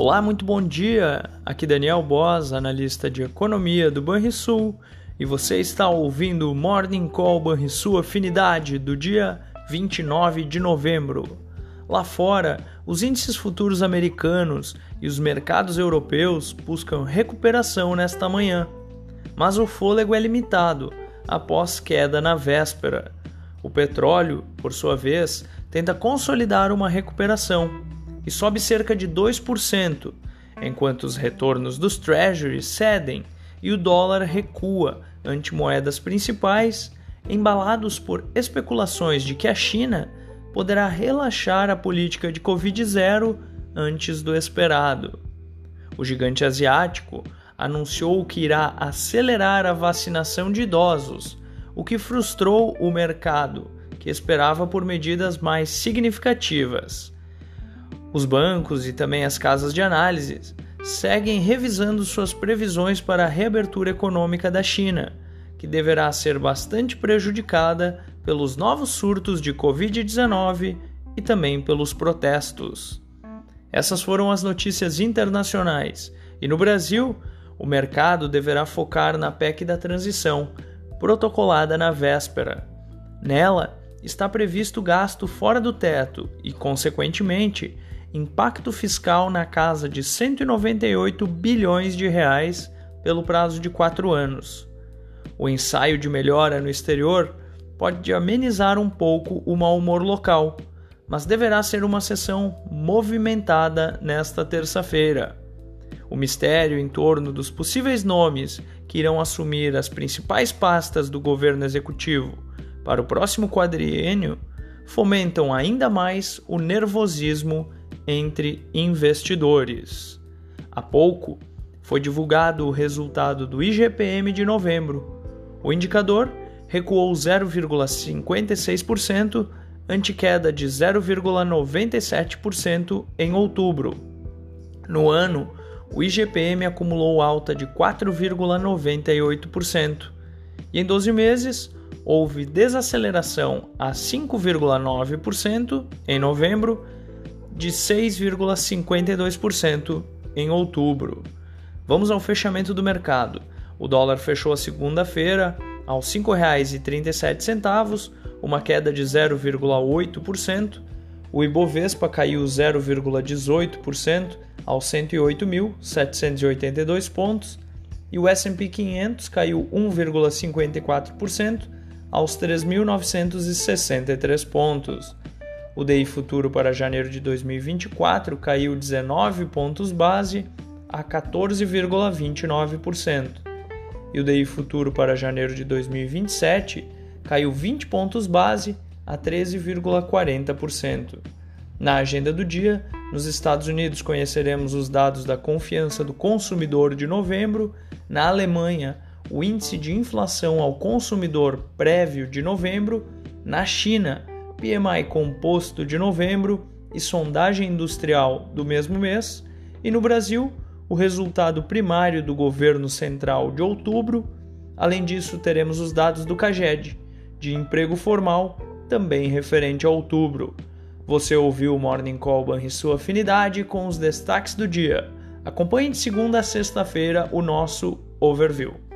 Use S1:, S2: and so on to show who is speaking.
S1: Olá, muito bom dia. Aqui Daniel Boas, analista de economia do Banrisul, e você está ouvindo o Morning Call Banrisul Afinidade do dia 29 de novembro. Lá fora, os índices futuros americanos e os mercados europeus buscam recuperação nesta manhã, mas o fôlego é limitado após queda na véspera. O petróleo, por sua vez, tenta consolidar uma recuperação e sobe cerca de 2%, enquanto os retornos dos treasuries cedem e o dólar recua ante moedas principais, embalados por especulações de que a China poderá relaxar a política de Covid-0 antes do esperado. O gigante asiático anunciou que irá acelerar a vacinação de idosos, o que frustrou o mercado, que esperava por medidas mais significativas. Os bancos e também as casas de análise seguem revisando suas previsões para a reabertura econômica da China, que deverá ser bastante prejudicada pelos novos surtos de Covid-19 e também pelos protestos. Essas foram as notícias internacionais. E no Brasil, o mercado deverá focar na PEC da transição, protocolada na véspera. Nela, está previsto gasto fora do teto e, consequentemente, impacto fiscal na casa de 198 bilhões de reais pelo prazo de quatro anos. O ensaio de melhora no exterior pode amenizar um pouco o mau humor local, mas deverá ser uma sessão movimentada nesta terça-feira. O mistério em torno dos possíveis nomes que irão assumir as principais pastas do governo executivo para o próximo quadriênio fomentam ainda mais o nervosismo entre investidores. Há pouco foi divulgado o resultado do IGPM de novembro. O indicador recuou 0,56% ante queda de 0,97% em outubro. No ano, o IGPM acumulou alta de 4,98% e em 12 meses houve desaceleração a 5,9% em novembro de 6,52% em outubro. Vamos ao fechamento do mercado. O dólar fechou a segunda-feira aos R$ 5,37, uma queda de 0,8%. O Ibovespa caiu 0,18% aos 108.782 pontos e o S&P 500 caiu 1,54% aos 3.963 pontos. O DI futuro para janeiro de 2024 caiu 19 pontos base a 14,29%. E o DI futuro para janeiro de 2027 caiu 20 pontos base a 13,40%. Na agenda do dia, nos Estados Unidos conheceremos os dados da confiança do consumidor de novembro, na Alemanha, o índice de inflação ao consumidor prévio de novembro, na China, PMI composto de novembro e sondagem industrial do mesmo mês, e no Brasil, o resultado primário do governo central de outubro. Além disso, teremos os dados do CAGED, de emprego formal, também referente a outubro. Você ouviu o Morning Call e sua afinidade com os destaques do dia. Acompanhe de segunda a sexta-feira o nosso overview.